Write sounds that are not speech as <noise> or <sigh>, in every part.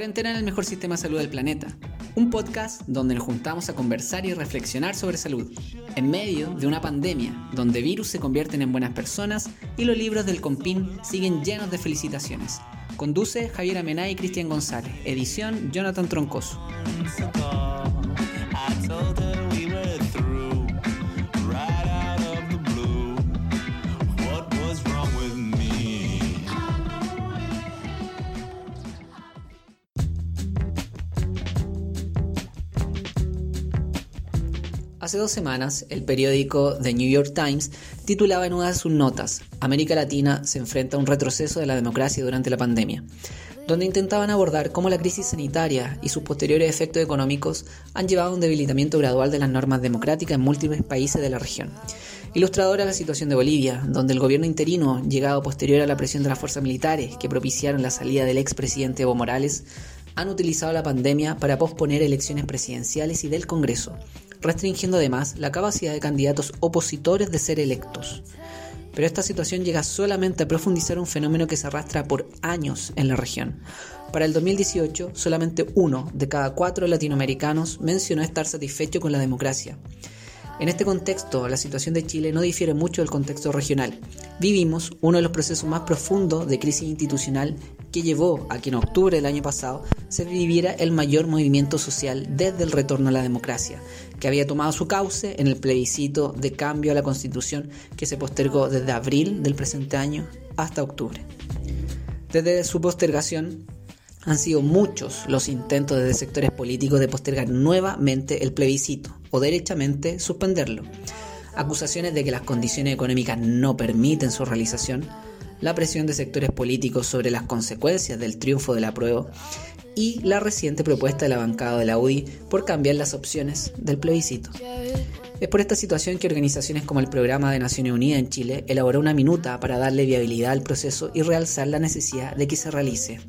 Cuarentena en el mejor sistema de salud del planeta. Un podcast donde nos juntamos a conversar y reflexionar sobre salud, en medio de una pandemia donde virus se convierten en buenas personas y los libros del Compin siguen llenos de felicitaciones. Conduce Javier Amená y Cristian González. Edición Jonathan Troncoso. Hace dos semanas, el periódico The New York Times titulaba en una de sus notas, América Latina se enfrenta a un retroceso de la democracia durante la pandemia, donde intentaban abordar cómo la crisis sanitaria y sus posteriores efectos económicos han llevado a un debilitamiento gradual de las normas democráticas en múltiples países de la región. Ilustradora la situación de Bolivia, donde el gobierno interino, llegado posterior a la presión de las fuerzas militares que propiciaron la salida del expresidente Evo Morales, han utilizado la pandemia para posponer elecciones presidenciales y del Congreso, restringiendo además la capacidad de candidatos opositores de ser electos. Pero esta situación llega solamente a profundizar un fenómeno que se arrastra por años en la región. Para el 2018, solamente uno de cada cuatro latinoamericanos mencionó estar satisfecho con la democracia. En este contexto, la situación de Chile no difiere mucho del contexto regional. Vivimos uno de los procesos más profundos de crisis institucional que llevó a que en octubre del año pasado se viviera el mayor movimiento social desde el retorno a la democracia, que había tomado su cauce en el plebiscito de cambio a la constitución que se postergó desde abril del presente año hasta octubre. Desde su postergación, han sido muchos los intentos desde sectores políticos de postergar nuevamente el plebiscito o derechamente suspenderlo. Acusaciones de que las condiciones económicas no permiten su realización, la presión de sectores políticos sobre las consecuencias del triunfo de la prueba y la reciente propuesta de la bancada de la UDI por cambiar las opciones del plebiscito. Es por esta situación que organizaciones como el Programa de Naciones Unidas en Chile elaboró una minuta para darle viabilidad al proceso y realzar la necesidad de que se realice.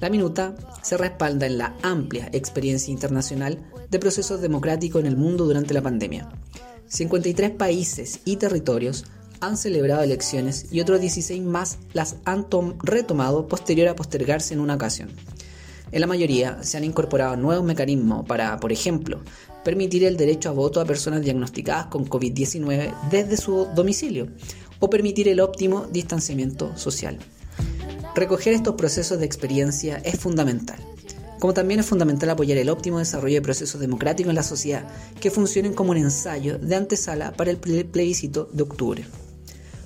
La minuta se respalda en la amplia experiencia internacional de procesos democráticos en el mundo durante la pandemia. 53 países y territorios han celebrado elecciones y otros 16 más las han retomado posterior a postergarse en una ocasión. En la mayoría se han incorporado nuevos mecanismos para, por ejemplo, permitir el derecho a voto a personas diagnosticadas con COVID-19 desde su domicilio o permitir el óptimo distanciamiento social. Recoger estos procesos de experiencia es fundamental, como también es fundamental apoyar el óptimo desarrollo de procesos democráticos en la sociedad que funcionen como un ensayo de antesala para el plebiscito de octubre.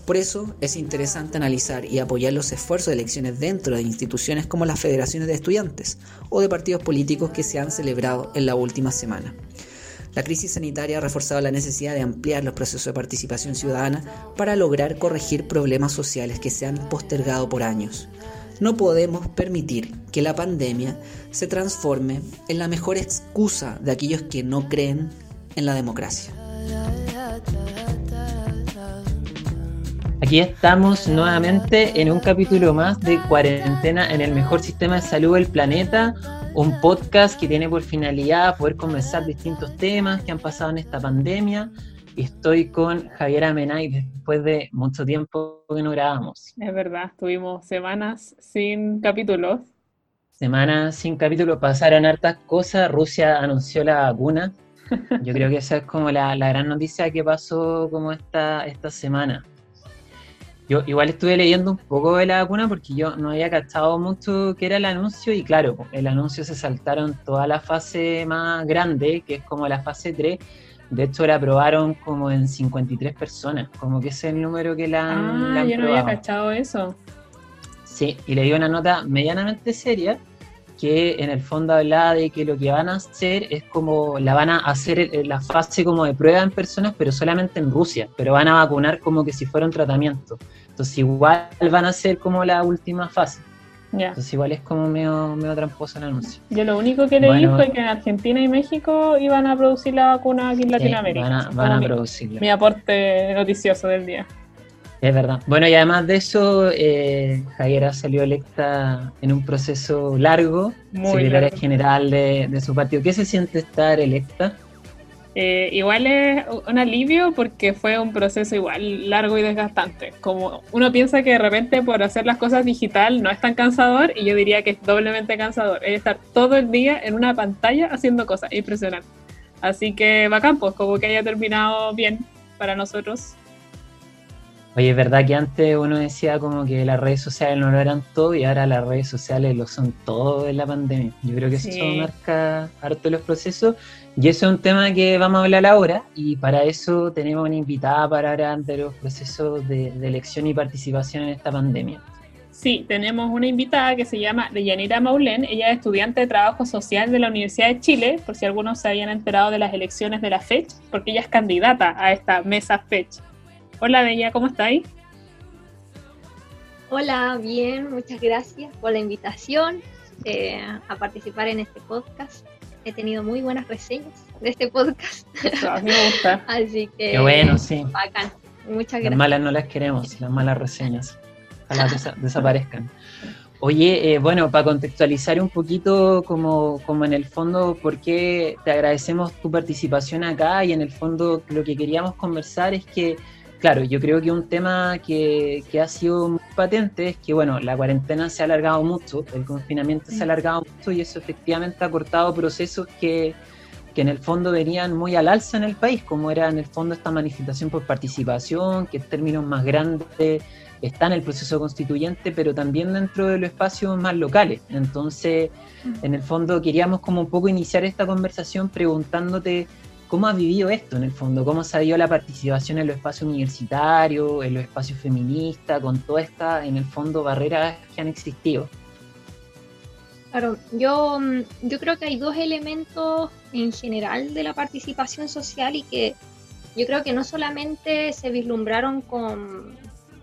Por eso es interesante analizar y apoyar los esfuerzos de elecciones dentro de instituciones como las federaciones de estudiantes o de partidos políticos que se han celebrado en la última semana. La crisis sanitaria ha reforzado la necesidad de ampliar los procesos de participación ciudadana para lograr corregir problemas sociales que se han postergado por años. No podemos permitir que la pandemia se transforme en la mejor excusa de aquellos que no creen en la democracia. Aquí estamos nuevamente en un capítulo más de Cuarentena en el mejor sistema de salud del planeta, un podcast que tiene por finalidad poder conversar distintos temas que han pasado en esta pandemia. Y estoy con Javier Amenay después de mucho tiempo que no grabamos. Es verdad, tuvimos semanas sin capítulos. Semanas sin capítulos, pasaron hartas cosas. Rusia anunció la vacuna. <laughs> Yo creo que esa es como la, la gran noticia que pasó como esta, esta semana. Yo igual estuve leyendo un poco de la vacuna porque yo no había cachado mucho qué era el anuncio y claro, el anuncio se saltaron toda la fase más grande, que es como la fase 3. De hecho, la aprobaron como en 53 personas, como que ese es el número que la han, ah, yo no había cachado eso. Sí, y le dio una nota medianamente seria que en el fondo hablaba de que lo que van a hacer es como la van a hacer la fase como de prueba en personas, pero solamente en Rusia, pero van a vacunar como que si fuera un tratamiento. Entonces igual van a ser como la última fase. Entonces igual es como medio, medio tramposo el anuncio. Yo lo único que leí fue que en Argentina y México iban a producir la vacuna aquí en Latinoamérica. van a, van a producirla. Mi aporte noticioso del día. Es verdad. Bueno, y además de eso, eh, Javiera salió electa en un proceso largo, secretaria general de, su partido. ¿Qué se siente estar electa? Eh, igual es un alivio porque fue un proceso igual largo y desgastante. Como uno piensa que de repente por hacer las cosas digital no es tan cansador y yo diría que es doblemente cansador. Es estar todo el día en una pantalla haciendo cosas, impresionante. Así que bacán, pues como que haya terminado bien para nosotros. Oye, es verdad que antes uno decía como que las redes sociales no lo eran todo y ahora las redes sociales lo son todo en la pandemia. Yo creo que eso marca harto de los procesos y eso es un tema que vamos a hablar ahora y para eso tenemos una invitada para hablar de los procesos de, elección y participación en esta pandemia. Sí, tenemos una invitada que se llama Deyanira Maulén. Ella es estudiante de Trabajo Social de la Universidad de Chile, por si algunos se habían enterado de las elecciones de la FECH, porque ella es candidata a esta mesa FECH. Hola Bella, ¿cómo estáis? Hola, bien, muchas gracias por la invitación eh, a participar en este podcast. He tenido muy buenas reseñas de este podcast. a mí me gusta. <laughs> Así que. Qué bueno, sí. Bacán. Muchas gracias. Las malas no las queremos, las malas reseñas. Ojalá <laughs> desaparezcan. Oye, eh, bueno, para contextualizar un poquito como, como en el fondo, por qué te agradecemos tu participación acá y en el fondo lo que queríamos conversar es que Claro, yo creo que un tema que, ha sido muy patente es que, bueno, la cuarentena se ha alargado mucho, el confinamiento se ha alargado mucho y eso efectivamente ha cortado procesos que, en el fondo venían muy al alza en el país, como era en el fondo esta manifestación por participación, que en términos más grandes está en el proceso constituyente, pero también dentro de los espacios más locales. Entonces, en el fondo queríamos como un poco iniciar esta conversación preguntándote ¿Cómo has vivido esto en el fondo? ¿Cómo se ha dio la participación en los espacios universitarios, en los espacios feministas, con todas estas, en el fondo, barreras que han existido? Claro, yo, mm, yo creo que hay dos elementos en general de la participación social y que yo creo que no solamente se vislumbraron con,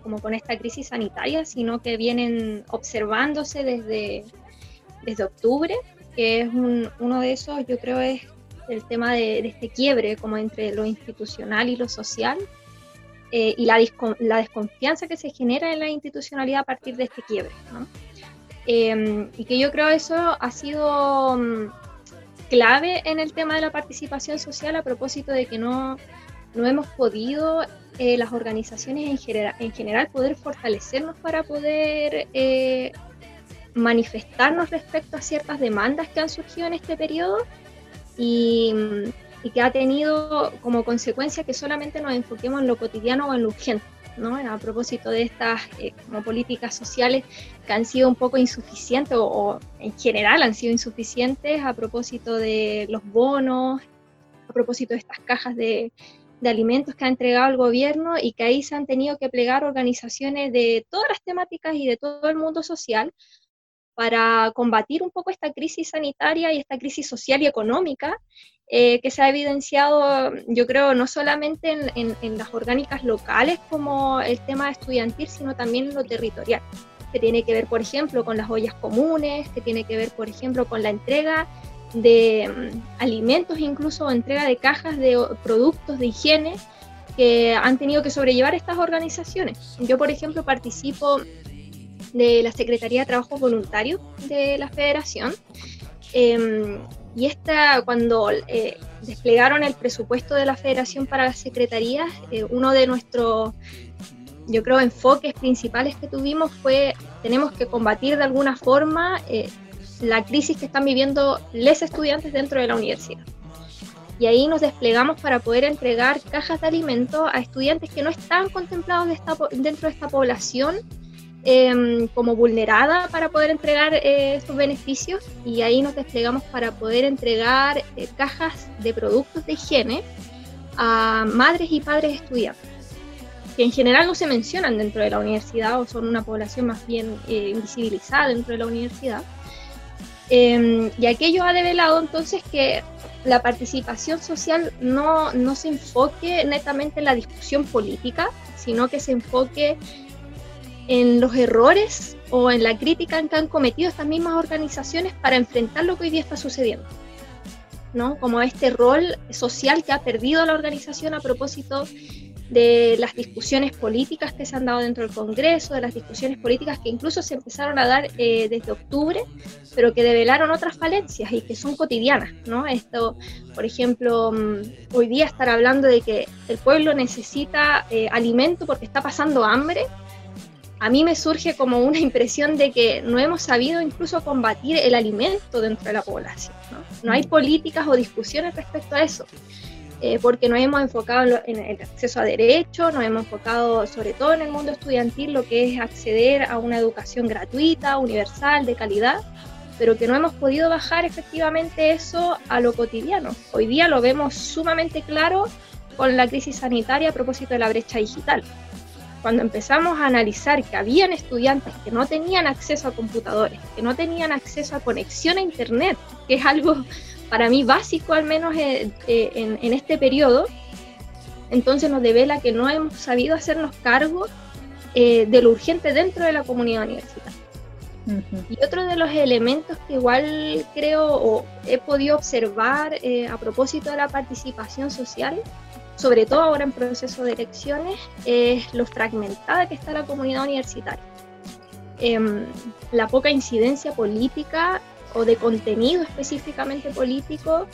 como con esta crisis sanitaria, sino que vienen observándose desde, desde octubre, que es uno de esos, yo creo, es el tema de, este quiebre como entre lo institucional y lo social eh, y la, la, desconfianza que se genera en la institucionalidad a partir de este quiebre. Em, y que yo creo eso ha sido mm, clave en el tema de la participación social a propósito de que no, no hemos podido eh, las organizaciones en, general, en general poder fortalecernos para poder eh, manifestarnos respecto a ciertas demandas que han surgido en este periodo y, que ha tenido como consecuencia que solamente nos enfoquemos en lo cotidiano o en lo urgente. ¿no? A propósito de estas eh, políticas sociales que han sido un poco insuficientes o, en general han sido insuficientes a propósito de los bonos, a propósito de estas cajas de, de alimentos que ha entregado el gobierno y que ahí se han tenido que plegar organizaciones de todas las temáticas y de todo el mundo social para combatir un poco esta crisis sanitaria y esta crisis social y económica eh, que se ha evidenciado, yo creo, no solamente en, las orgánicas locales como el tema estudiantil, sino también en lo territorial, que tiene que ver, por ejemplo, con las ollas comunes, que tiene que ver, por ejemplo, con la entrega de mm, alimentos, incluso entrega de cajas de productos de higiene que han tenido que sobrellevar estas organizaciones. Yo, por ejemplo, participo de la Secretaría de Trabajo Voluntario de la Federación. Em, y esta, cuando eh, desplegaron el presupuesto de la Federación para las Secretarías, eh, uno de nuestros, yo creo, enfoques principales que tuvimos fue, tenemos que combatir de alguna forma eh, la crisis que están viviendo los estudiantes dentro de la universidad. Y ahí nos desplegamos para poder entregar cajas de alimentos a estudiantes que no están contemplados dentro de esta población Em, como vulnerada para poder entregar eh, estos beneficios y ahí nos desplegamos para poder entregar eh, cajas de productos de higiene a madres y padres estudiantes, que en general no se mencionan dentro de la universidad o son una población más bien eh, invisibilizada dentro de la universidad. Em, y aquello ha develado entonces que la participación social no, no se enfoque netamente en la discusión política, sino que se enfoque en los errores o en la crítica que han cometido estas mismas organizaciones para enfrentar lo que hoy día está sucediendo. ¿no? Como este rol social que ha perdido la organización a propósito de las discusiones políticas que se han dado dentro del Congreso, de las discusiones políticas que incluso se empezaron a dar eh, desde octubre, pero que develaron otras falencias y que son cotidianas, ¿no? Esto, por ejemplo, mm, hoy día estar hablando de que el pueblo necesita eh, alimento porque está pasando hambre, a mí me surge como una impresión de que no hemos sabido incluso combatir el alimento dentro de la población. No, hay políticas o discusiones respecto a eso. Eh, porque nos hemos enfocado en, el acceso a derechos, nos hemos enfocado sobre todo en el mundo estudiantil, lo que es acceder a una educación gratuita, universal, de calidad, pero que no hemos podido bajar efectivamente eso a lo cotidiano. Hoy día lo vemos sumamente claro con la crisis sanitaria a propósito de la brecha digital. Cuando empezamos a analizar que habían estudiantes que no tenían acceso a computadores, que no tenían acceso a conexión a Internet, que es algo para mí básico al menos eh, eh, en, este periodo, entonces nos devela que no hemos sabido hacernos cargo eh, de lo urgente dentro de la comunidad universitaria. Y otro de los elementos que igual creo o he podido observar a propósito de la participación social, sobre todo ahora en proceso de elecciones, es lo fragmentada que está la comunidad universitaria. Em, la poca incidencia política o de contenido específicamente político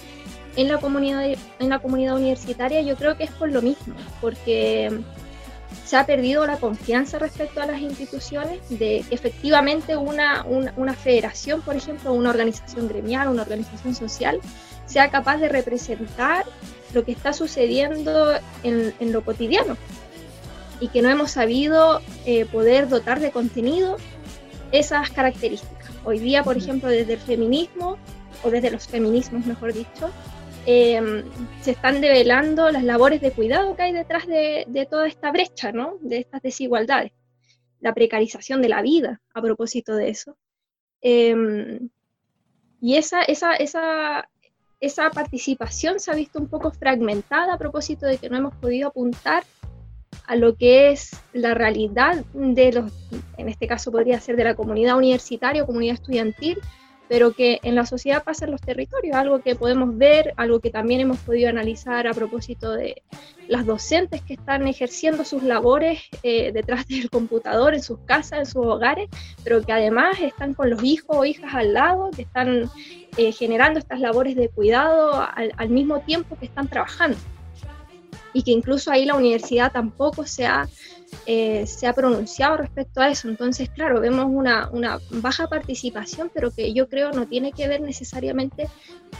en la comunidad, en la comunidad universitaria, yo creo que es por lo mismo, porque se ha perdido la confianza respecto a las instituciones de que efectivamente una, una, federación, por ejemplo, una organización gremial, una organización social, sea capaz de representar lo que está sucediendo en, en lo cotidiano y que no hemos sabido eh, poder dotar de contenido esas características. Hoy día, por ejemplo, desde el feminismo, o desde los feminismos, mejor dicho, em, se están develando las labores de cuidado que hay detrás de, toda esta brecha, ¿no? De estas desigualdades. La precarización de la vida, a propósito de eso. Em, y esa, esa, esa, esa participación se ha visto un poco fragmentada a propósito de que no hemos podido apuntar a lo que es la realidad de los, en este caso podría ser de la comunidad universitaria o comunidad estudiantil, pero que en la sociedad pasa los territorios, algo que podemos ver, algo que también hemos podido analizar a propósito de las docentes que están ejerciendo sus labores eh, detrás del computador, en sus casas, en sus hogares, pero que además están con los hijos o hijas al lado, que están eh, generando estas labores de cuidado al mismo tiempo que están trabajando. Y que incluso ahí la universidad tampoco se ha, eh, se ha pronunciado respecto a eso. Entonces, claro, vemos una, una, baja participación, pero que yo creo no tiene que ver necesariamente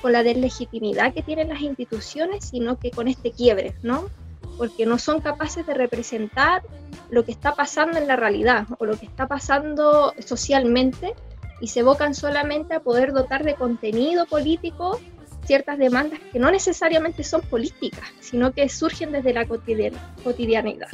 con la deslegitimidad que tienen las instituciones, sino que con este quiebre, ¿no? Porque no son capaces de representar lo que está pasando en la realidad o lo que está pasando socialmente y se evocan solamente a poder dotar de contenido político ciertas demandas que no necesariamente son políticas, sino que surgen desde la cotidianidad.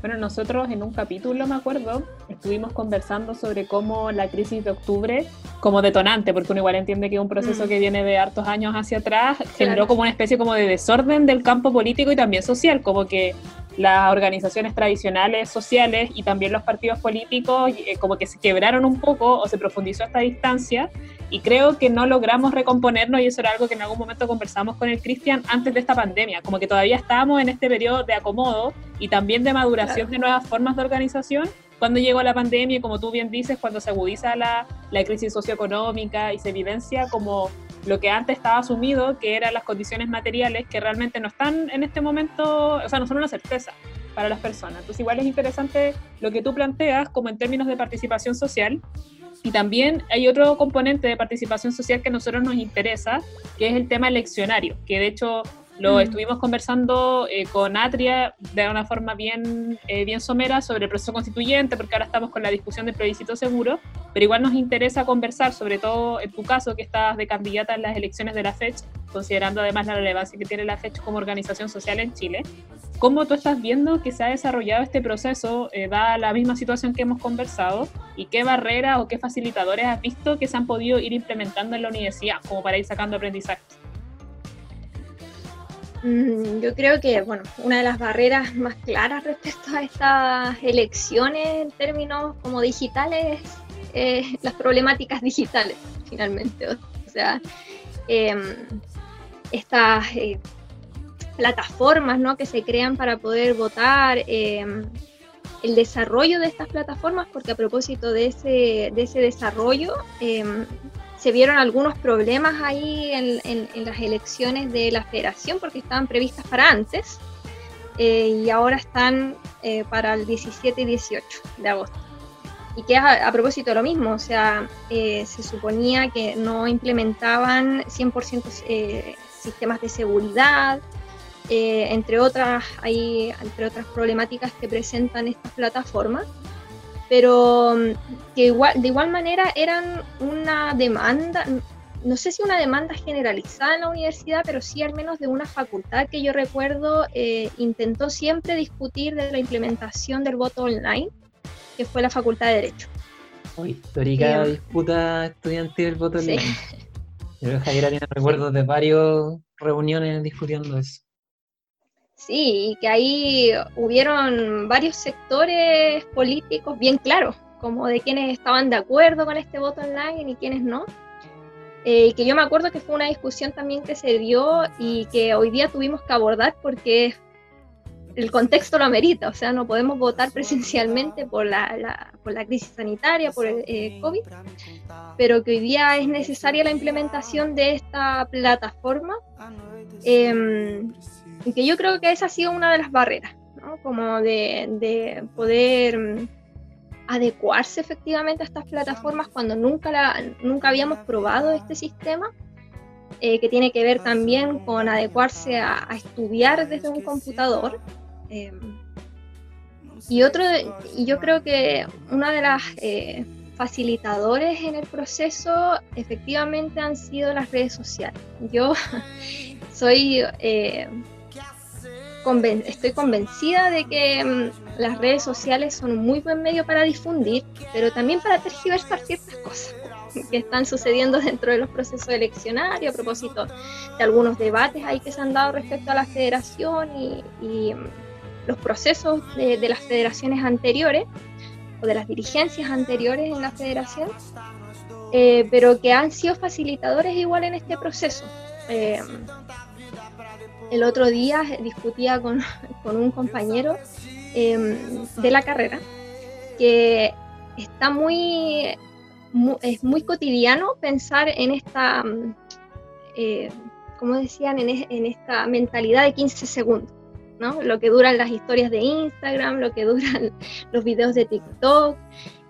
Bueno, nosotros en un capítulo, me acuerdo, estuvimos conversando sobre cómo la crisis de octubre, como detonante, porque uno igual entiende que es un proceso mm. que viene de hartos años hacia atrás, generó como una especie como de desorden del campo político y también social, como que las organizaciones tradicionales sociales y también los partidos políticos eh, como que se quebraron un poco o se profundizó esta distancia y creo que no logramos recomponernos y eso era algo que en algún momento conversamos con el Cristian antes de esta pandemia, como que todavía estábamos en este periodo de acomodo y también de maduración de nuevas formas de organización. Cuando llegó la pandemia y como tú bien dices, cuando se agudiza la, la crisis socioeconómica y se evidencia como lo que antes estaba asumido, que eran las condiciones materiales que realmente no están en este momento, o sea, no son una certeza para las personas. Entonces igual es interesante lo que tú planteas como en términos de participación social. Y también hay otro componente de participación social que a nosotros nos interesa, que es el tema eleccionario, que de hecho lo mm. estuvimos conversando eh, con Atria de una forma bien, eh, bien somera sobre el proceso constituyente, porque ahora estamos con la discusión del plebiscito seguro, pero igual nos interesa conversar, sobre todo en tu caso, que estás de candidata en las elecciones de la FECH, considerando además la relevancia que tiene la FECH como organización social en Chile. ¿Cómo tú estás viendo que se ha desarrollado este proceso, eh, dada la misma situación que hemos conversado, y qué barreras o qué facilitadores has visto que se han podido ir implementando en la universidad, como para ir sacando aprendizajes? Mm, yo creo que, bueno, una de las barreras más claras respecto a estas elecciones en términos como digitales es <laughs> las problemáticas digitales, finalmente. O sea, em, estas, eh, plataformas ¿no? que se crean para poder votar, em, el desarrollo de estas plataformas, porque a propósito de ese, de ese desarrollo, em, se vieron algunos problemas ahí en, las elecciones de la federación, porque estaban previstas para antes, eh, y ahora están eh, para el 17 y 18 de agosto. Y que a, a propósito de lo mismo, o sea, eh, se suponía que no implementaban 100% sistemas de seguridad, entre otras, hay, entre otras problemáticas que presentan estas plataformas pero mm, que igual, de igual manera eran una demanda, no sé si una demanda generalizada en la universidad, pero sí al menos de una facultad que yo recuerdo eh, intentó siempre discutir de la implementación del voto online, que fue la Facultad de Derecho. Uy, histórica eh, disputa estudiantil del voto online. Yo Javier tiene recuerdos de varias reuniones discutiendo eso. Sí, y que ahí hubieron varios sectores políticos bien claros, como de quienes estaban de acuerdo con este voto online y quienes no. Eh, que yo me acuerdo que fue una discusión también que se dio y que hoy día tuvimos que abordar porque el contexto lo amerita, o sea, no podemos votar presencialmente por la, por la crisis sanitaria, por el eh, COVID, pero que hoy día es necesaria la implementación de esta plataforma. Eh, que yo creo que esa ha sido una de las barreras, ¿no? Como de, poder mm, adecuarse efectivamente a estas plataformas cuando nunca, la, nunca habíamos probado este sistema, eh, que tiene que ver también con adecuarse a, estudiar desde un computador. Em, y otro, y yo creo que una de las eh, facilitadores en el proceso efectivamente han sido las redes sociales. Yo <laughs> soy eh, estoy convencida de que mm, las redes sociales son un muy buen medio para difundir, pero también para tergiversar ciertas cosas <laughs> que están sucediendo dentro de los procesos eleccionarios a propósito de algunos debates ahí que se han dado respecto a la federación y, mm, los procesos de, las federaciones anteriores o de las dirigencias anteriores en la federación, eh, pero que han sido facilitadores igual en este proceso. Eh, el otro día discutía con, <laughs> un compañero em, de la carrera que está muy, es muy cotidiano pensar en esta, eh, como decían, en, esta mentalidad de 15 segundos. ¿No? Lo que duran las historias de Instagram, lo que duran <laughs> los videos de TikTok,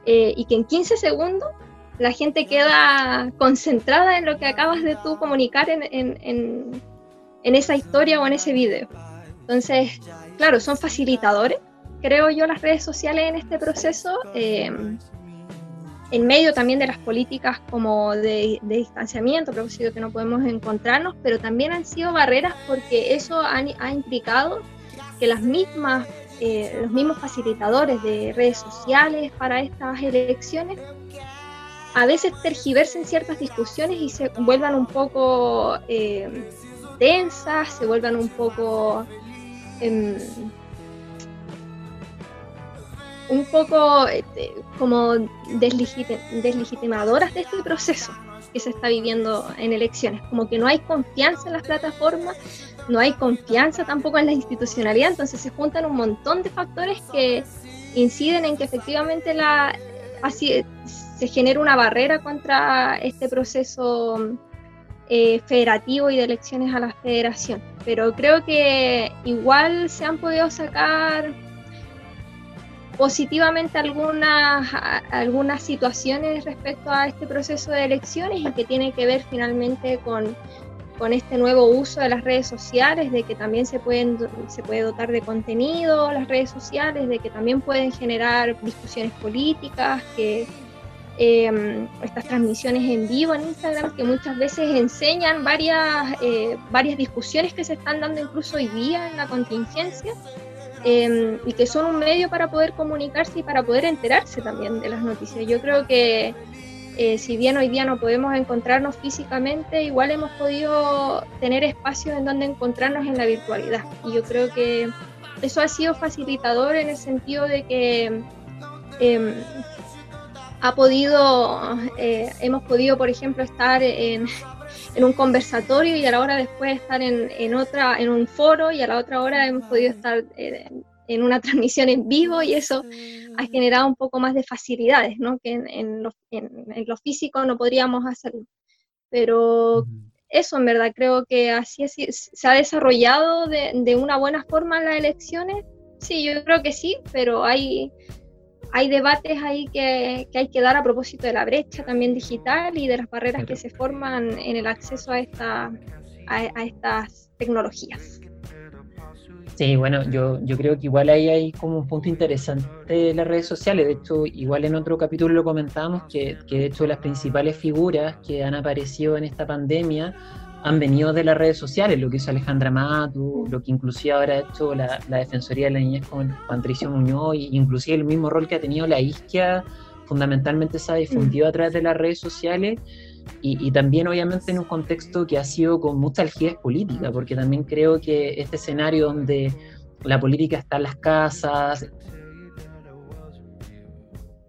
eh, y que en 15 segundos la gente queda concentrada en lo que acabas de tú comunicar en, en esa historia o en ese video. Entonces, claro, son facilitadores, creo yo, las redes sociales en este proceso, eh, en medio también de las políticas como de, distanciamiento, propósito que no podemos encontrarnos, pero también han sido barreras porque eso ha, implicado que las mismas, eh, los mismos facilitadores de redes sociales para estas elecciones a veces tergiversen ciertas discusiones y se vuelvan un poco eh, densas, se vuelvan un poco em, un poco este, como deslegitimadoras de este proceso que se está viviendo en elecciones, como que no hay confianza en las plataformas, no hay confianza tampoco en la institucionalidad, entonces se juntan un montón de factores que inciden en que efectivamente la así se genera una barrera contra este proceso eh, federativo y de elecciones a la federación. Pero creo que igual se han podido sacar positivamente algunas, algunas situaciones respecto a este proceso de elecciones y que tiene que ver finalmente con, con este nuevo uso de las redes sociales, de que también se, pueden, se puede dotar de contenido las redes sociales, de que también pueden generar discusiones políticas, que Em, estas transmisiones en vivo en Instagram que muchas veces enseñan varias, eh, varias discusiones que se están dando incluso hoy día en la contingencia em, y que son un medio para poder comunicarse y para poder enterarse también de las noticias. Yo creo que eh, si bien hoy día no podemos encontrarnos físicamente, igual hemos podido tener espacios en donde encontrarnos en la virtualidad. Y yo creo que eso ha sido facilitador en el sentido de que em, ha podido, eh, hemos podido, por ejemplo, estar en, en un conversatorio y a la hora después estar en, en, otra, en un foro y a la otra hora hemos podido estar eh, en una <laughs> transmisión en vivo y eso ha generado un poco más de facilidades, ¿no? que en, en, lo, en lo, físico no podríamos hacerlo. Pero eso en verdad creo que así, así se ha desarrollado de, de, una buena forma las elecciones. Sí, yo creo que sí, pero hay, hay debates ahí que, que, hay que dar a propósito de la brecha también digital y de las barreras que se forman en el acceso a, esta, a, a estas tecnologías. Sí, bueno, yo, yo creo que igual ahí hay como un punto interesante de las redes sociales. De hecho, igual en otro capítulo lo comentábamos, que, que de hecho las principales figuras que han aparecido en esta pandemia han venido de las redes sociales, lo que hizo Alejandra Matu, lo que inclusive ahora ha hecho la, la Defensoría de la Niñez con Patricio Muñoz, inclusive el mismo rol que ha tenido la isquia, fundamentalmente se ha difundido a través de las redes sociales y, y, también obviamente en un contexto que ha sido con mucha algidez política, porque también creo que este escenario donde la política está en las casas,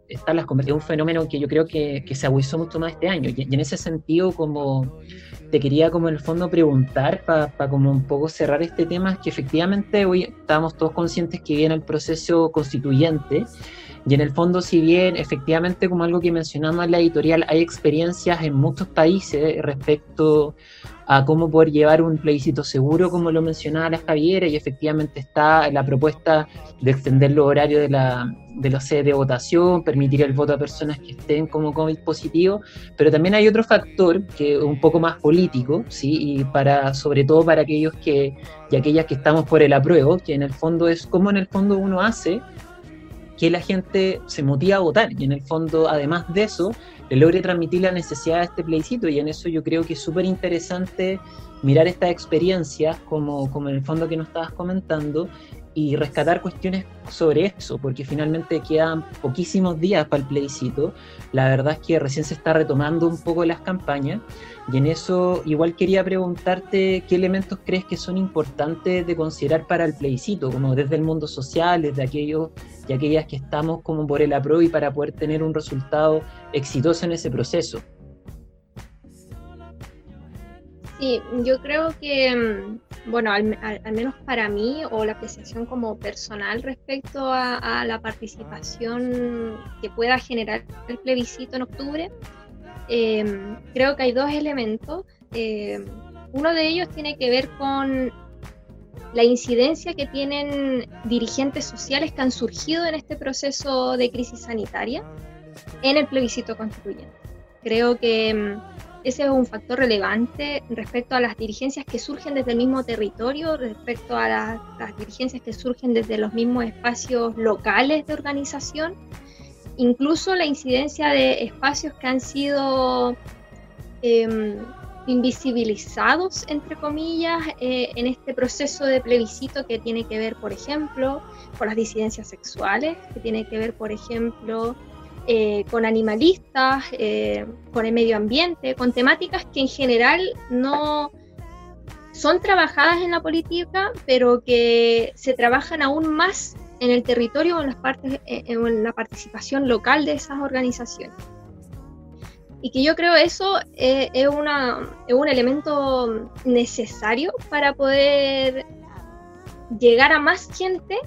está en las es un fenómeno que yo creo que, que se agudizó mucho más este año. Y, y, en ese sentido, como te quería como en el fondo preguntar, para pa como un poco cerrar este tema, es que efectivamente hoy estamos todos conscientes que viene el proceso constituyente, y en el fondo, si bien efectivamente, como algo que mencionamos en la editorial, hay experiencias en muchos países respecto a cómo poder llevar un plebiscito seguro, como lo mencionaba la Javiera, y efectivamente está la propuesta de extender los horarios de, la, de los sedes de votación, permitir el voto a personas que estén como COVID positivo, pero también hay otro factor que es un poco más político, ¿sí? y para, sobre todo para aquellos que, y aquellas que estamos por el apruebo, que en el fondo es cómo en el fondo uno hace que la gente se motiva a votar y en el fondo, además de eso, le logre transmitir la necesidad de este plebiscito y en eso yo creo que es súper interesante mirar estas experiencias como, como en el fondo que nos estabas comentando y rescatar cuestiones sobre eso, porque finalmente quedan poquísimos días para el plebiscito. La verdad es que recién se está retomando un poco las campañas y en eso igual quería preguntarte qué elementos crees que son importantes de considerar para el plebiscito, como desde el mundo social, desde aquellos y aquellas que estamos como por el apruebo y para poder tener un resultado exitoso en ese proceso. Sí, yo creo que, mm, bueno, al, al, al, menos para mí, o la apreciación como personal respecto a, a, la participación que pueda generar el plebiscito en octubre, eh, creo que hay dos elementos. Eh, uno de ellos tiene que ver con la incidencia que tienen dirigentes sociales que han surgido en este proceso de crisis sanitaria en el plebiscito constituyente. Creo que mm, ese es un factor relevante respecto a las dirigencias que surgen desde el mismo territorio, respecto a las dirigencias que surgen desde los mismos espacios locales de organización, incluso la incidencia de espacios que han sido eh, invisibilizados, entre comillas, eh, en este proceso de plebiscito que tiene que ver, por ejemplo, con las disidencias sexuales, que tiene que ver, por ejemplo, eh, con animalistas, eh, con el medio ambiente, con temáticas que en general no son trabajadas en la política, pero que se trabajan aún más en el territorio o en, las partes, en la participación local de esas organizaciones. Y que yo creo eso es, es, una, es un elemento necesario para poder llegar a más gente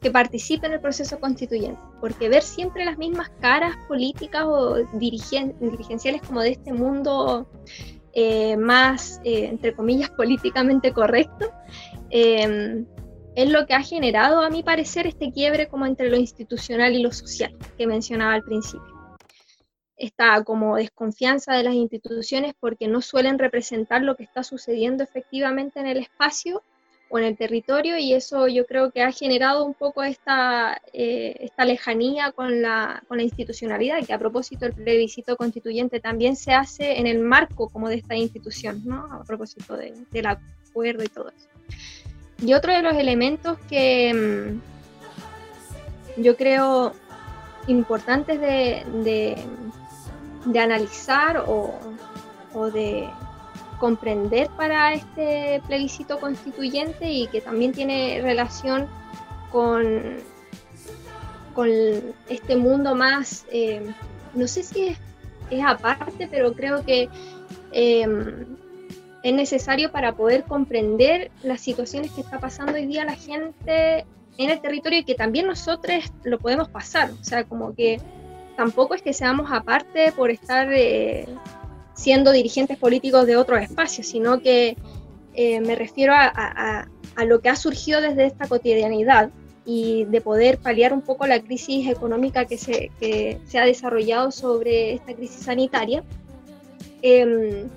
que participe en el proceso constituyente, porque ver siempre las mismas caras políticas o dirigen, dirigenciales como de este mundo eh, más, eh, entre comillas, políticamente correcto, eh, es lo que ha generado, a mi parecer, este quiebre como entre lo institucional y lo social que mencionaba al principio. Esta como desconfianza de las instituciones porque no suelen representar lo que está sucediendo efectivamente en el espacio o en el territorio y eso yo creo que ha generado un poco esta, eh, esta lejanía con la, con la institucionalidad, que a propósito el plebiscito constituyente también se hace en el marco como de esta institución, ¿no? a propósito de, del acuerdo y todo eso. Y otro de los elementos que mm, yo creo importantes de, de, analizar o, o de comprender para este plebiscito constituyente y que también tiene relación con, con este mundo más, eh, no sé si es, es, aparte, pero creo que em, es necesario para poder comprender las situaciones que está pasando hoy día la gente en el territorio y que también nosotros lo podemos pasar. O sea, como que tampoco es que seamos aparte por estar eh, siendo dirigentes políticos de otros espacios, sino que eh, me refiero a, lo que ha surgido desde esta cotidianidad y de poder paliar un poco la crisis económica que se, ha desarrollado sobre esta crisis sanitaria. Em,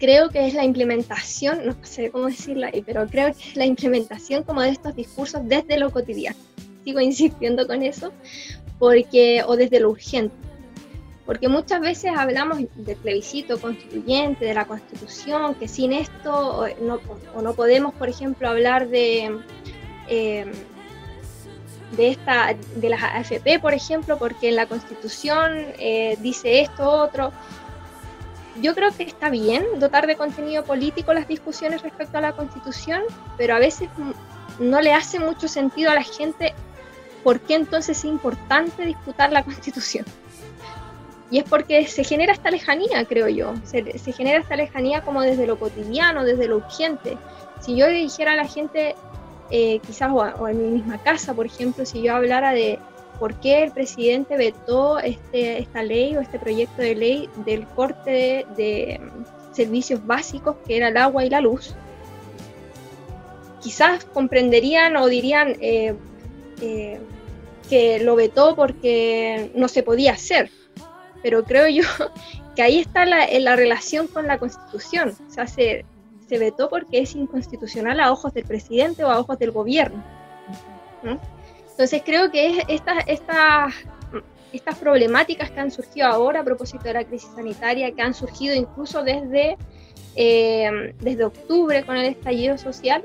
creo que es la implementación, no sé cómo decirlo ahí, pero creo que es la implementación como de estos discursos desde lo cotidiano. Sigo insistiendo con eso, porque, o desde lo urgente. Porque muchas veces hablamos del plebiscito constituyente, de la constitución, que sin esto no, o no podemos, por ejemplo, hablar de, eh, de, esta, de las AFP, por ejemplo, porque en la constitución eh, dice esto, otro yo creo que está bien dotar de contenido político las discusiones respecto a la constitución, pero a veces no le hace mucho sentido a la gente por qué entonces es importante disputar la <laughs> constitución. Y es porque se genera esta lejanía, creo yo. Se, genera esta lejanía como desde lo cotidiano, desde lo urgente. Si yo dijera a la gente, eh, quizás o en mi misma casa, por ejemplo, si yo hablara de por qué el presidente vetó este, esta ley o este proyecto de ley del corte de, mm, servicios básicos que era el agua y la luz. Quizás comprenderían o dirían eh, eh, que lo vetó porque no se podía hacer, pero creo yo <laughs> que ahí está la, la relación con la constitución. O sea, se, se vetó porque es inconstitucional a ojos del presidente o a ojos del gobierno. ¿no? Entonces creo que estas, problemáticas que han surgido ahora a propósito de la crisis sanitaria, que han surgido incluso desde, eh, desde octubre con el estallido social,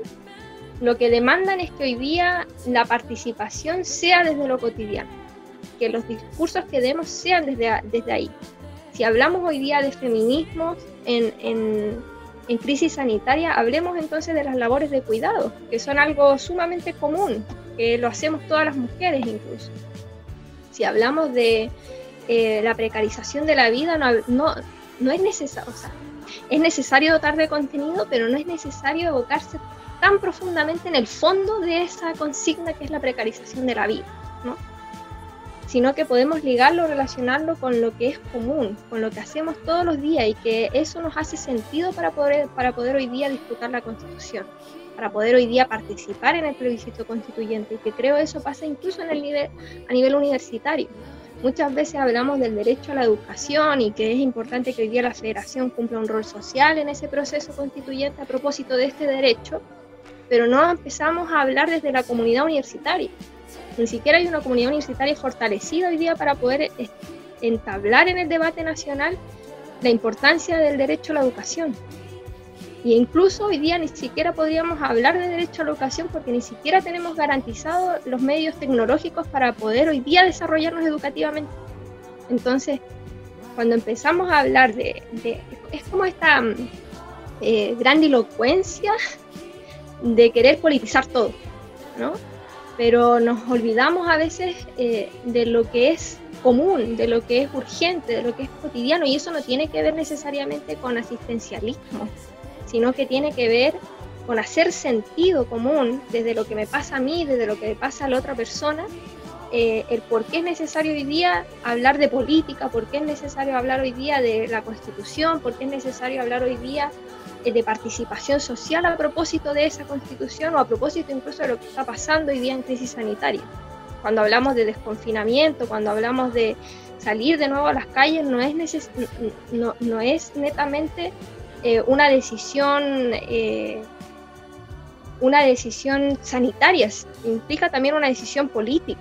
lo que demandan es que hoy día la participación sea desde lo cotidiano, que los discursos que demos sean desde, ahí. Si hablamos hoy día de feminismo en, en, en crisis sanitaria, hablemos entonces de las labores de cuidado, que son algo sumamente común que lo hacemos todas las mujeres incluso. Si hablamos de eh, la precarización de la vida, no, no, no es necesario, o sea, es necesario dotar de contenido, pero no es necesario evocarse tan profundamente en el fondo de esa consigna que es la precarización de la vida, ¿no? sino que podemos ligarlo, relacionarlo con lo que es común, con lo que hacemos todos los días y que eso nos hace sentido para poder, para poder hoy día disfrutar la constitución para poder hoy día participar en el plebiscito constituyente y que creo eso pasa incluso en el nivel, a nivel universitario. Muchas veces hablamos del derecho a la educación y que es importante que hoy día la federación cumpla un rol social en ese proceso constituyente a propósito de este derecho, pero no empezamos a hablar desde la comunidad universitaria. Ni siquiera hay una comunidad universitaria fortalecida hoy día para poder entablar en el debate nacional la importancia del derecho a la educación. Y incluso hoy día ni siquiera podríamos hablar de derecho a la educación porque ni siquiera tenemos garantizados los medios tecnológicos para poder hoy día desarrollarnos educativamente. Entonces, cuando empezamos a hablar de, es como esta mm, eh, grandilocuencia de querer politizar todo, ¿no? Pero nos olvidamos a veces eh, de lo que es común, de lo que es urgente, de lo que es cotidiano, y eso no tiene que ver necesariamente con asistencialismo, sino que tiene que ver con hacer sentido común desde lo que me pasa a mí, desde lo que le pasa a la otra persona, eh, el por qué es necesario hoy día hablar de política, por qué es necesario hablar hoy día de la constitución, por qué es necesario hablar hoy día eh, de participación social a propósito de esa constitución o a propósito incluso de lo que está pasando hoy día en crisis sanitaria. Cuando hablamos de desconfinamiento, cuando hablamos de salir de nuevo a las calles, no es, no, no es netamente eh, una decisión eh, una decisión sanitaria, implica también una decisión política.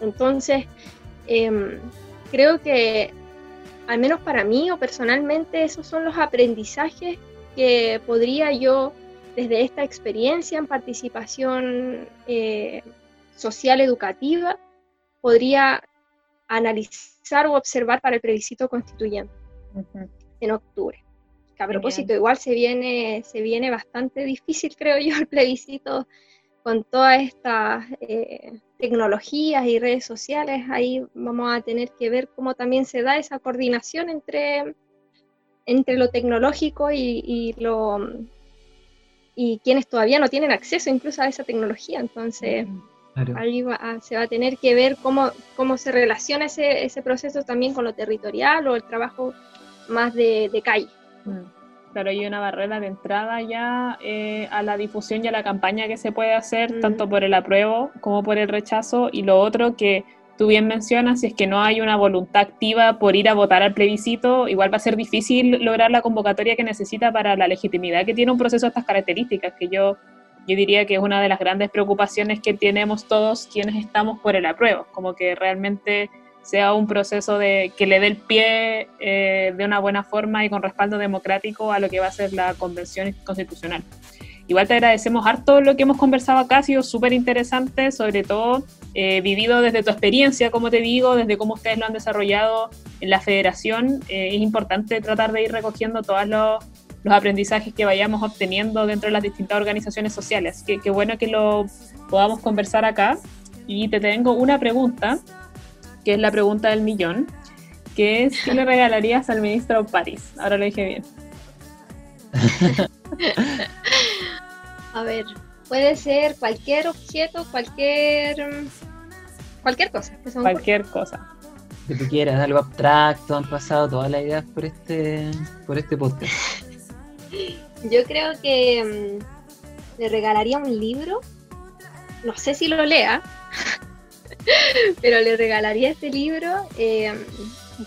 Entonces, em, creo que, al menos para mí o personalmente, esos son los aprendizajes que podría yo, desde esta experiencia en participación eh, social educativa, podría analizar o observar para el plebiscito constituyente en octubre que a propósito igual se viene, se viene bastante difícil, <laughs> creo yo, el plebiscito con todas estas eh, tecnologías y redes sociales. Ahí vamos a tener que ver cómo también se da esa coordinación entre, entre lo tecnológico y, lo y quienes todavía no tienen acceso incluso a esa tecnología. Entonces, ahí se va a tener que ver cómo, cómo se relaciona ese, ese proceso también con lo territorial o el trabajo más de, de calle. Mm. Claro, hay una barrera de entrada ya eh, a la difusión y a la campaña que se puede hacer, mm. tanto por el apruebo como por el rechazo. Y lo otro que tú bien mencionas, si es que no hay una voluntad activa por ir a votar al plebiscito, igual va a ser difícil lograr la convocatoria que necesita para la legitimidad que tiene un proceso de estas características, que yo, yo diría que es una de las grandes preocupaciones que tenemos todos quienes estamos por el apruebo, como que realmente sea un proceso de que le dé el pie eh, de una buena forma y con respaldo democrático a lo que va a ser la convención constitucional. Igual te agradecemos harto lo que hemos conversado acá, ha sido súper interesante, sobre todo eh, vivido desde tu experiencia, como te digo, desde cómo ustedes lo han desarrollado en la federación. Eh, es importante tratar de ir recogiendo todos los, los, aprendizajes que vayamos obteniendo dentro de las distintas organizaciones sociales. Qué bueno que lo podamos conversar acá. Y te tengo una pregunta que es la pregunta del millón, que es ¿qué le <laughs> regalarías al ministro París? Ahora lo dije bien. <laughs> A ver, puede ser cualquier objeto, cualquier cualquier cosa. cualquier cosa. Que tú quieras, algo abstracto, han pasado todas las ideas por este, por este podcast. <laughs> Yo creo que mm, le regalaría un libro. No sé si lo lea, <laughs> pero le regalaría este libro, eh,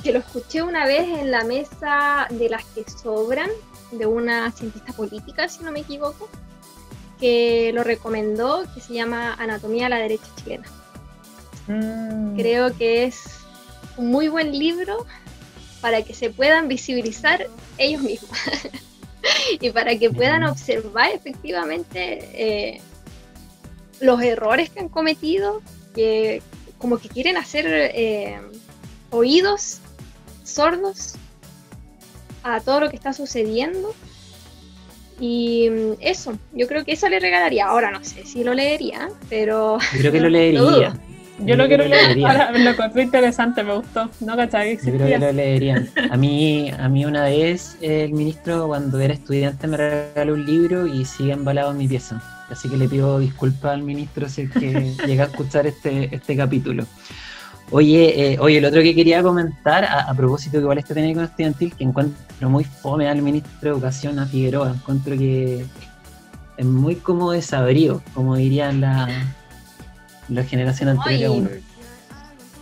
que lo escuché una vez en la mesa de las que sobran, de una cientista política, si no me equivoco, que lo recomendó, que se llama Anatomía de la Derecha Chilena. Mm. Creo que es un muy buen libro para que se puedan visibilizar ellos mismos <laughs> y para que puedan observar efectivamente eh, los errores que han cometido que como que quieren hacer eh, oídos sordos a todo lo que está sucediendo. Y mm, eso, yo creo que eso le regalaría. Ahora no sé si lo leería, pero. Yo creo que lo <laughs> leería. Yo, lo quiero leer, ahora lo encontré interesante, me gustó. No cachai, Yo creo que lo leería. A mí, a mí una vez el ministro, cuando era estudiante, me regaló un libro y sigue embalado en mi pieza. Así que le pido disculpas al ministro si es que <laughs> llega a escuchar este, este capítulo. Oye, eh, oye, el otro que quería comentar, a, propósito que igual este técnico estudiantil, que encuentro muy fome al ministro de Educación, a Figueroa, encuentro que es muy como desabrido, como dirían la, la generación anterior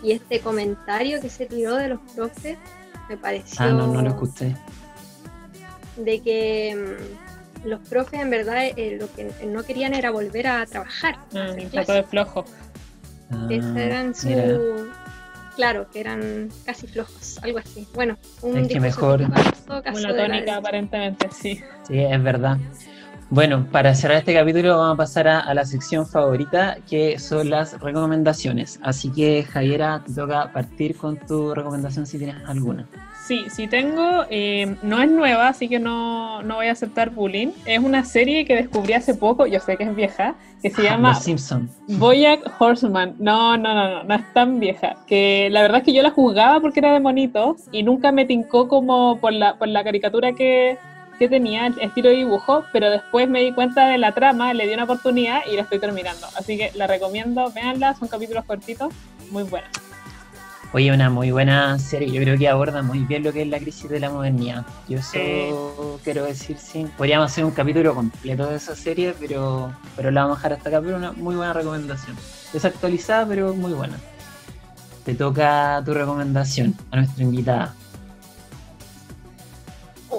Y este comentario que se tiró de los profes me pareció... Ah, no, no lo escuché. De que los profes en verdad eh, lo que no querían era volver a trabajar. Mm, un poco de flojo. Ah, eran su... Claro, que eran casi flojos, algo así. Bueno, un es que mejor. Una tónica, aparentemente, sí. Sí, es verdad. Bueno, para cerrar este capítulo vamos a pasar a, la sección favorita, que son las recomendaciones. Así que, Javiera, te toca partir con tu recomendación si tienes alguna. Sí, sí tengo. Eh, no es nueva, así que no, no, voy a aceptar bullying. Es una serie que descubrí hace poco, yo sé que es vieja, que se ah, llama Los Simpson. Boyack Horseman. No, no, no, no, no es tan vieja. Que la verdad es que yo la jugaba porque era de monito y nunca me tincó como por la, por la caricatura que, que tenía, el estilo de dibujo, pero después me di cuenta de la trama, le di una oportunidad y la estoy terminando. Así que la recomiendo, véanla, son capítulos cortitos, muy buenas. Oye, una muy buena serie, yo creo que aborda muy bien lo que es la crisis de la modernidad. Yo eso quiero decir, sí, podríamos hacer un capítulo completo de esa serie, pero, pero la vamos a dejar hasta acá, pero una muy buena recomendación. Desactualizada, pero muy buena. Te toca tu recomendación a nuestra invitada.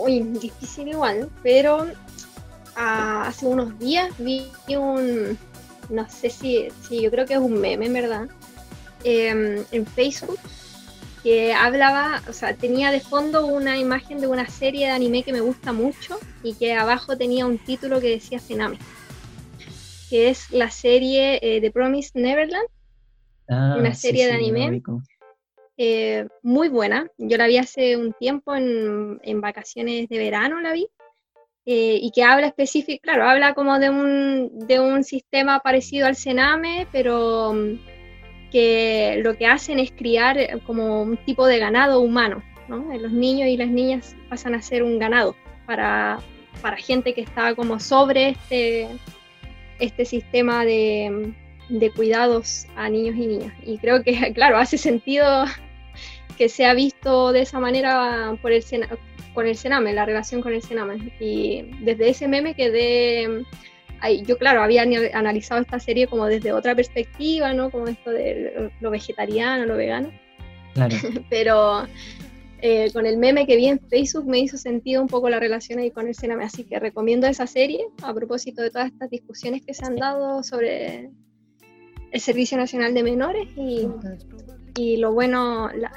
Uy, difícil igual, pero ah, hace unos días vi un, no sé si, si yo creo que es un meme en verdad, Em, en Facebook que hablaba, o sea, tenía de fondo una imagen de una serie de anime que me gusta mucho y que abajo tenía un título que decía Cename, que es la serie eh, de Promise Neverland, ah, una serie de anime eh, muy buena. Yo la vi hace un tiempo en, en vacaciones de verano, la vi. Eh, y que habla específico, claro, habla como de un, de un sistema parecido al Cename, pero que lo que hacen es criar eh, como un tipo de ganado humano. ¿no? Los niños y las niñas pasan a ser un ganado para, para gente que está como sobre este, este sistema de, de cuidados a niños y niñas. Y creo que, <laughs> claro, hace sentido que se ha visto de esa manera por el con el Sename, la relación con el Sename. Y desde ese meme quedé, ahí, yo claro, había analizado esta serie como desde otra perspectiva, ¿no? Como esto de lo vegetariano, lo vegano. Claro. <laughs> Pero eh, con el meme que vi en Facebook me hizo sentido un poco la relación ahí con el Sename. Así que recomiendo esa serie a propósito de todas estas discusiones que se han dado sobre el Servicio Nacional de Menores y, y lo bueno, la,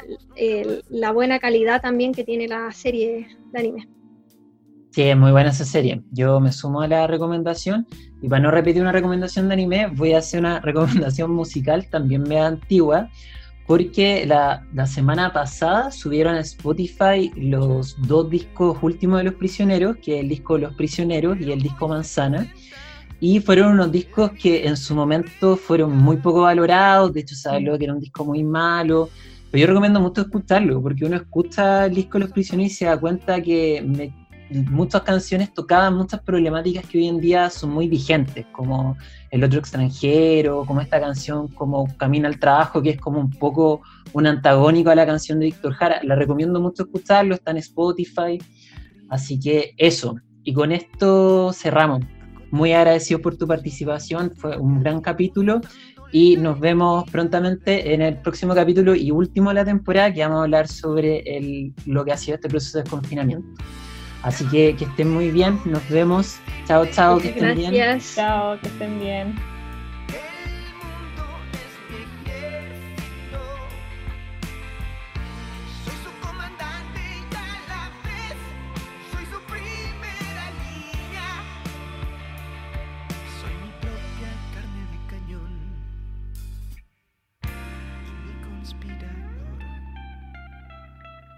la, buena calidad también que tiene la serie de anime. Sí, es muy buena esa serie. Yo me sumo a la recomendación y para no repetir una recomendación de anime, voy a hacer una <laughs> recomendación musical también media antigua, porque la, la, semana pasada subieron a Spotify los dos discos últimos de Los Prisioneros, que es el disco Los Prisioneros y el disco Manzana. Y fueron unos discos que en su momento fueron muy poco valorados, de hecho se habló que era un disco muy malo, pero yo recomiendo mucho escucharlo, porque uno escucha el disco Los Prisioneros y se da cuenta que muchas canciones tocaban muchas problemáticas que hoy en día son muy vigentes, como El otro extranjero, como esta canción como Camina al trabajo, que es como un poco un antagónico a la canción de Víctor Jara. La recomiendo mucho escucharlo, está en Spotify. Así que eso. Y con esto cerramos muy agradecido por tu participación, fue un gran capítulo y nos vemos prontamente en el próximo capítulo y último de la temporada que vamos a hablar sobre el, lo que ha sido este proceso de confinamiento. Así que que estén muy bien, nos vemos. Chao, chao, que estén bien. Chao, que estén bien.